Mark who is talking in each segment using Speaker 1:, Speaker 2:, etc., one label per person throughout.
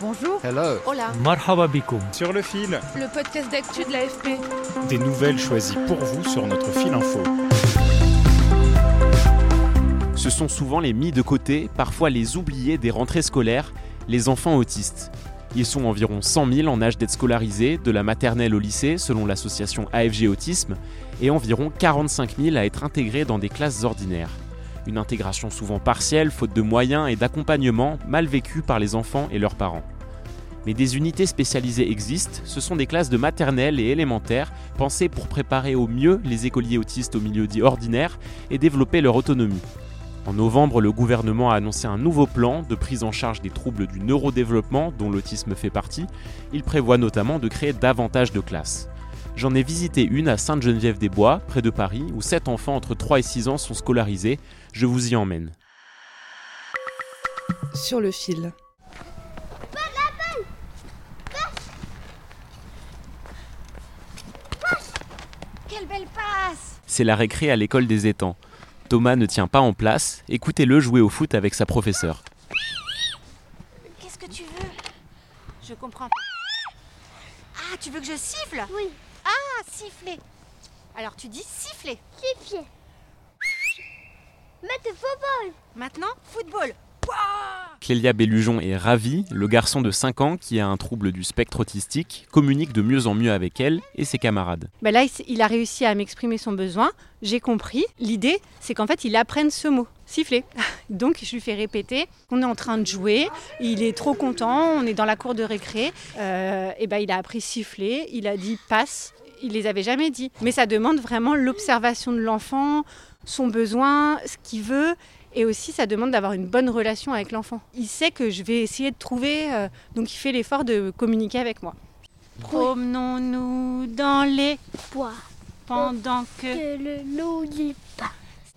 Speaker 1: Bonjour.
Speaker 2: Hello.
Speaker 1: Hola.
Speaker 3: Marhaba bikoum.
Speaker 4: Sur le fil,
Speaker 1: Le podcast d'actu de l'AFP.
Speaker 4: des nouvelles choisies pour vous sur notre fil info.
Speaker 5: Ce sont souvent les mis de côté, parfois les oubliés des rentrées scolaires, les enfants autistes. Ils sont environ 100 000 en âge d'être scolarisés, de la maternelle au lycée, selon l'association AFG Autisme, et environ 45 000 à être intégrés dans des classes ordinaires. Une intégration souvent partielle, faute de moyens et d'accompagnement, mal vécue par les enfants et leurs parents. Mais des unités spécialisées existent, ce sont des classes de maternelle et élémentaire pensées pour préparer au mieux les écoliers autistes au milieu dit ordinaire et développer leur autonomie. En novembre, le gouvernement a annoncé un nouveau plan de prise en charge des troubles du neurodéveloppement dont l'autisme fait partie. Il prévoit notamment de créer davantage de classes. J'en ai visité une à Sainte-Geneviève-des-Bois, près de Paris, où 7 enfants entre 3 et 6 ans sont scolarisés. Je vous y emmène.
Speaker 1: Sur le fil.
Speaker 6: Quelle belle passe
Speaker 5: C'est la récré à l'école des étangs. Thomas ne tient pas en place, écoutez-le jouer au foot avec sa professeure.
Speaker 6: Qu'est-ce que tu veux? Je comprends pas. Ah, tu veux que je siffle?
Speaker 7: Oui.
Speaker 6: Ah, siffler. Alors tu dis siffler.
Speaker 7: Siffler. Mettre football.
Speaker 6: Maintenant, football.
Speaker 5: Clélia Bellujon est ravie, le garçon de 5 ans qui a un trouble du spectre autistique communique de mieux en mieux avec elle et ses camarades.
Speaker 8: Ben là, il a réussi à m'exprimer son besoin. J'ai compris. L'idée, c'est qu'en fait, il apprenne ce mot, siffler. Donc, je lui fais répéter. On est en train de jouer. Il est trop content. On est dans la cour de récré. Euh, et ben, il a appris siffler. Il a dit passe. Il les avait jamais dit. Mais ça demande vraiment l'observation de l'enfant, son besoin, ce qu'il veut. Et aussi, ça demande d'avoir une bonne relation avec l'enfant. Il sait que je vais essayer de trouver. euh, donc, il fait l'effort de communiquer avec moi. Promenons-nous dans les
Speaker 7: Bois.
Speaker 8: pendant que...
Speaker 7: Que le loup dit pas.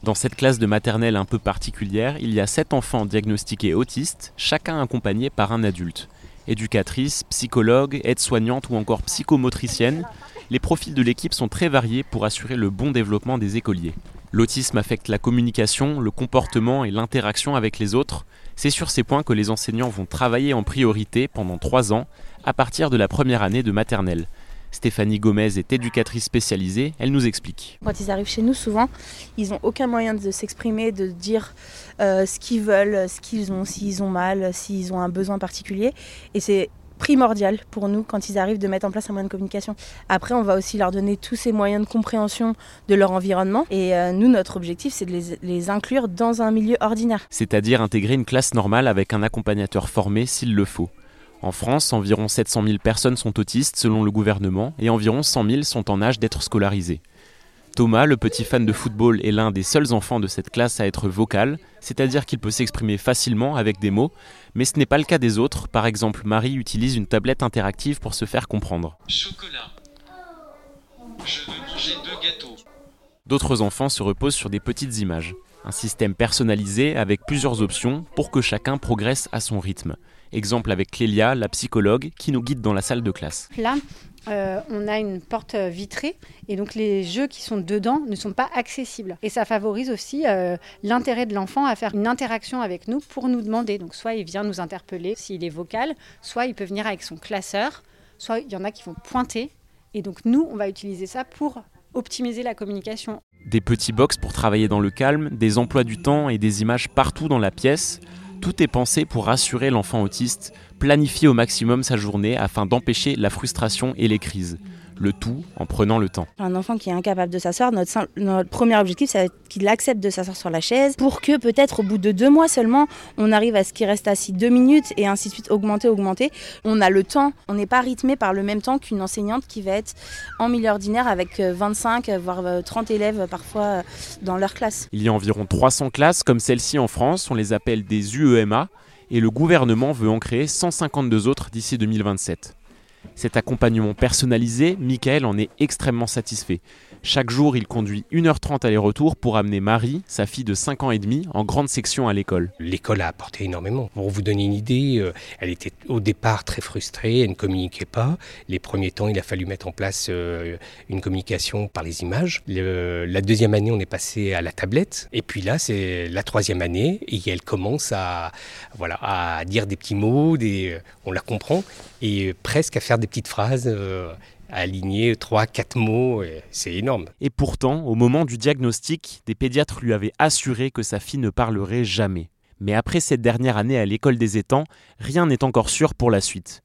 Speaker 5: Dans cette classe de maternelle un peu particulière, il y a 7 enfants diagnostiqués autistes, chacun accompagné par un adulte. Éducatrice, psychologue, aide-soignante ou encore psychomotricienne, les profils de l'équipe sont très variés pour assurer le bon développement des écoliers. L'autisme affecte la communication, le comportement et l'interaction avec les autres. C'est sur ces points que les enseignants vont travailler en priorité pendant 3 ans, à partir de la première année de maternelle. Stéphanie Gomez est éducatrice spécialisée, elle nous explique.
Speaker 9: Quand ils arrivent chez nous, souvent, ils n'ont aucun moyen de s'exprimer, de dire euh, ce qu'ils veulent, ce qu'ils ont, s'ils ont mal, s'ils ont un besoin particulier. Et c'est primordial pour nous, quand ils arrivent, de mettre en place un moyen de communication. Après, on va aussi leur donner tous ces moyens de compréhension de leur environnement. Et euh, nous, notre objectif, c'est de les, les inclure dans un milieu ordinaire.
Speaker 5: c'est-à-dire intégrer une classe normale avec un accompagnateur formé s'il le faut. En France, environ 700 000 personnes sont autistes selon le gouvernement et environ 100 000 sont en âge d'être scolarisés. Thomas, le petit fan de football, est l'un des seuls enfants de cette classe à être vocal, c'est-à-dire qu'il peut s'exprimer facilement avec des mots, mais ce n'est pas le cas des autres. Par exemple, Marie utilise une tablette interactive pour se faire comprendre.
Speaker 10: Chocolat. Je veux manger deux gâteaux.
Speaker 5: D'autres enfants se reposent sur des petites images. Un système personnalisé avec plusieurs options pour que chacun progresse à son rythme. Exemple avec Clélia, la psychologue, qui nous guide dans la salle de classe.
Speaker 8: Là, euh, on a une porte vitrée et donc les jeux qui sont dedans ne sont pas accessibles. Et ça favorise aussi euh, l'intérêt de l'enfant à faire une interaction avec nous pour nous demander. Donc soit il vient nous interpeller s'il est vocal, soit il peut venir avec son classeur, soit il y en a qui vont pointer. Et donc nous, on va utiliser ça pour optimiser la communication.
Speaker 5: Des petits box pour travailler dans le calme, des emplois du temps et des images partout dans la pièce. Tout est pensé pour rassurer l'enfant autiste, planifier au maximum sa journée afin d'empêcher la frustration et les crises. Le tout en prenant le temps.
Speaker 9: Un enfant qui est incapable de s'asseoir, notre, notre premier objectif, c'est qu'il accepte de s'asseoir sur la chaise pour que peut-être au bout de deux mois seulement, on arrive à ce qu'il reste assis deux minutes et ainsi de suite, augmenter, augmenter. On a le temps, on n'est pas rythmé par le même temps qu'une enseignante qui va être en milieu ordinaire avec euh, 25, euh, voire euh, 30 élèves euh, parfois euh, dans leur classe.
Speaker 5: Il y a environ 300 classes comme celle-ci en France, on les appelle des UEMA, et le gouvernement veut en créer 152 autres d'ici 2027. Cet accompagnement personnalisé, Michael en est extrêmement satisfait. Chaque jour, il conduit 1h30 aller-retour pour amener Marie, sa fille de 5 ans et demi, en grande section à l'école.
Speaker 2: L'école a apporté énormément. Pour vous donner une idée, euh, elle était au départ très frustrée, elle ne communiquait pas. Les premiers temps, il a fallu mettre en place euh, une communication par les images. La deuxième année, on est passé à la tablette. Et puis là, c'est la troisième année et elle commence à, voilà, à dire des petits mots, des, on la comprend, et presque à faire des petites phrases, euh, aligner trois, quatre mots. C'est énorme.
Speaker 5: Et pourtant, au moment du diagnostic, des pédiatres lui avaient assuré que sa fille ne parlerait jamais. Mais après cette dernière année à l'école des étangs, rien n'est encore sûr pour la suite.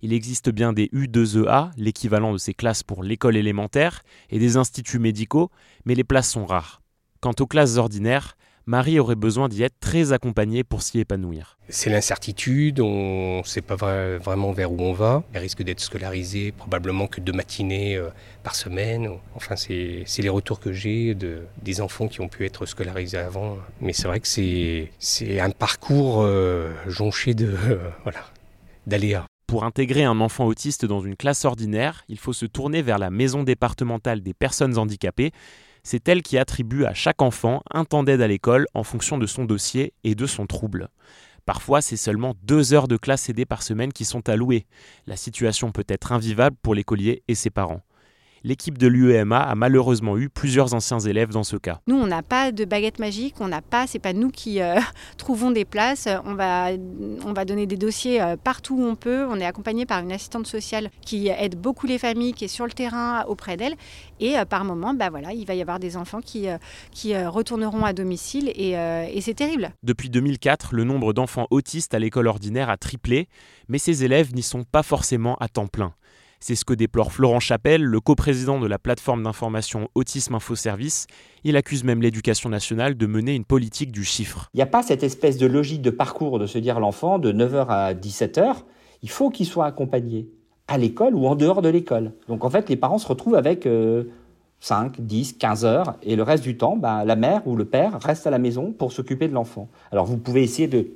Speaker 5: Il existe bien des U2EA, l'équivalent de ces classes pour l'école élémentaire, et des instituts médicaux, mais les places sont rares. Quant aux classes ordinaires, Marie aurait besoin d'y être très accompagnée pour s'y épanouir.
Speaker 2: C'est l'incertitude, on ne sait pas vra- vraiment vers où on va. Elle risque d'être scolarisée probablement que deux matinées euh, par semaine. Enfin, c'est les retours que j'ai de, des enfants qui ont pu être scolarisés avant. Mais c'est vrai que c'est c'est un parcours euh, jonché de euh, voilà d'aléas.
Speaker 5: Pour intégrer un enfant autiste dans une classe ordinaire, il faut se tourner vers la maison départementale des personnes handicapées. C'est elle qui attribue à chaque enfant un temps d'aide à l'école en fonction de son dossier et de son trouble. Parfois, c'est seulement deux heures de classe aidée par semaine qui sont allouées. La situation peut être invivable pour l'écolier et ses parents. L'équipe de l'UEMA a malheureusement eu plusieurs anciens élèves dans ce cas.
Speaker 8: Nous, on n'a pas de baguette magique, on n'a pas, c'est pas nous qui euh, trouvons des places. On va, on va donner des dossiers euh, partout où on peut. On est accompagné par une assistante sociale qui aide beaucoup les familles, qui est sur le terrain auprès d'elles. Et euh, par moment, bah voilà, il va y avoir des enfants qui, euh, qui retourneront à domicile et, et c'est terrible.
Speaker 5: Depuis 2004, le nombre d'enfants autistes à l'école ordinaire a triplé, mais ces élèves n'y sont pas forcément à temps plein. C'est ce que déplore Florent Chapelle, le coprésident de la plateforme d'information Autisme Info Service. Il accuse même l'éducation nationale de mener une politique du chiffre.
Speaker 3: Il n'y a pas cette espèce de logique de parcours de se dire l'enfant de 9h à 17h, il faut qu'il soit accompagné à l'école ou en dehors de l'école. Donc en fait, les parents se retrouvent avec euh, 5, 10, 15 heures et le reste du temps, bah, la mère ou le père reste à la maison pour s'occuper de l'enfant. Alors vous pouvez essayer de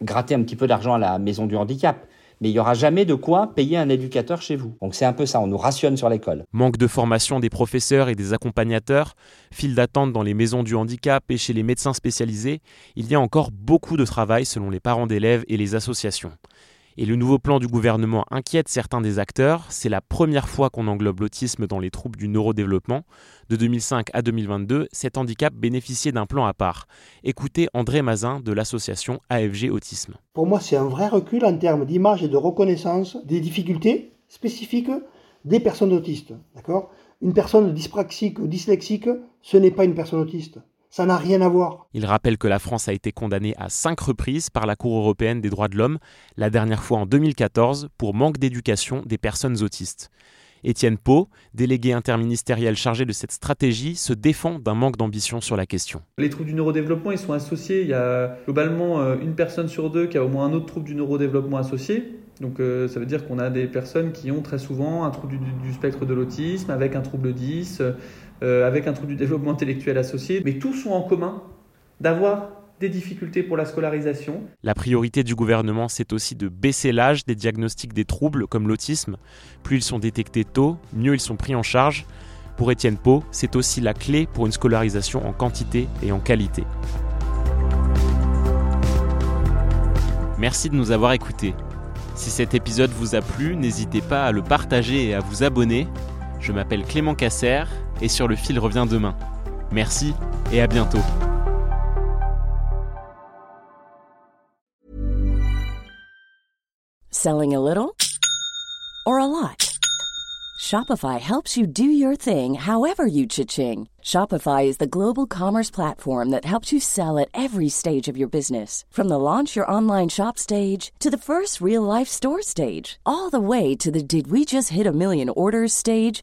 Speaker 3: gratter un petit peu d'argent à la maison du handicap, mais il n'y aura jamais de quoi payer un éducateur chez vous. Donc c'est un peu ça, on nous rationne sur l'école.
Speaker 5: Manque de formation des professeurs et des accompagnateurs, file d'attente dans les maisons du handicap et chez les médecins spécialisés, il y a encore beaucoup de travail selon les parents d'élèves et les associations. Et le nouveau plan du gouvernement inquiète certains des acteurs. C'est la première fois qu'on englobe l'autisme dans les troubles du neurodéveloppement. De 2005 à 2022, cet handicap bénéficiait d'un plan à part. Écoutez André Mazin de l'association AFG Autisme.
Speaker 11: Pour moi, c'est un vrai recul en termes d'image et de reconnaissance des difficultés spécifiques des personnes autistes. D'accord? Une personne dyspraxique ou dyslexique, ce n'est pas une personne autiste. Ça n'a rien à voir.
Speaker 5: Il rappelle que la France a été condamnée à cinq reprises par la Cour européenne des droits de l'homme, la dernière fois en 2014, pour manque d'éducation des personnes autistes. Étienne Pau, délégué interministériel chargé de cette stratégie, se défend d'un manque d'ambition sur la question.
Speaker 12: Les troubles du neurodéveloppement, ils sont associés. Il y a globalement euh, une personne sur deux qui a au moins un autre trouble du neurodéveloppement associé. Donc euh, ça veut dire qu'on a des personnes qui ont très souvent un trouble du, du spectre de l'autisme, avec un trouble 10, euh, avec un trouble du développement intellectuel associé. Mais tous ont en commun d'avoir des difficultés pour la scolarisation.
Speaker 5: La priorité du gouvernement, c'est aussi de baisser l'âge des diagnostics des troubles comme l'autisme. Plus ils sont détectés tôt, mieux ils sont pris en charge. Pour Étienne Pau, c'est aussi la clé pour une scolarisation en quantité et en qualité. Merci de nous avoir écoutés. Si cet épisode vous a plu, n'hésitez pas à le partager et à vous abonner. Je m'appelle Clément Casser et sur le fil revient demain. Merci et à bientôt.
Speaker 13: Selling a little or a lot? Shopify helps you do your thing however you cha-ching. Shopify is the global commerce platform that helps you sell at every stage of your business. From the launch your online shop stage to the first real life store stage, all the way to the did we just hit a million orders stage.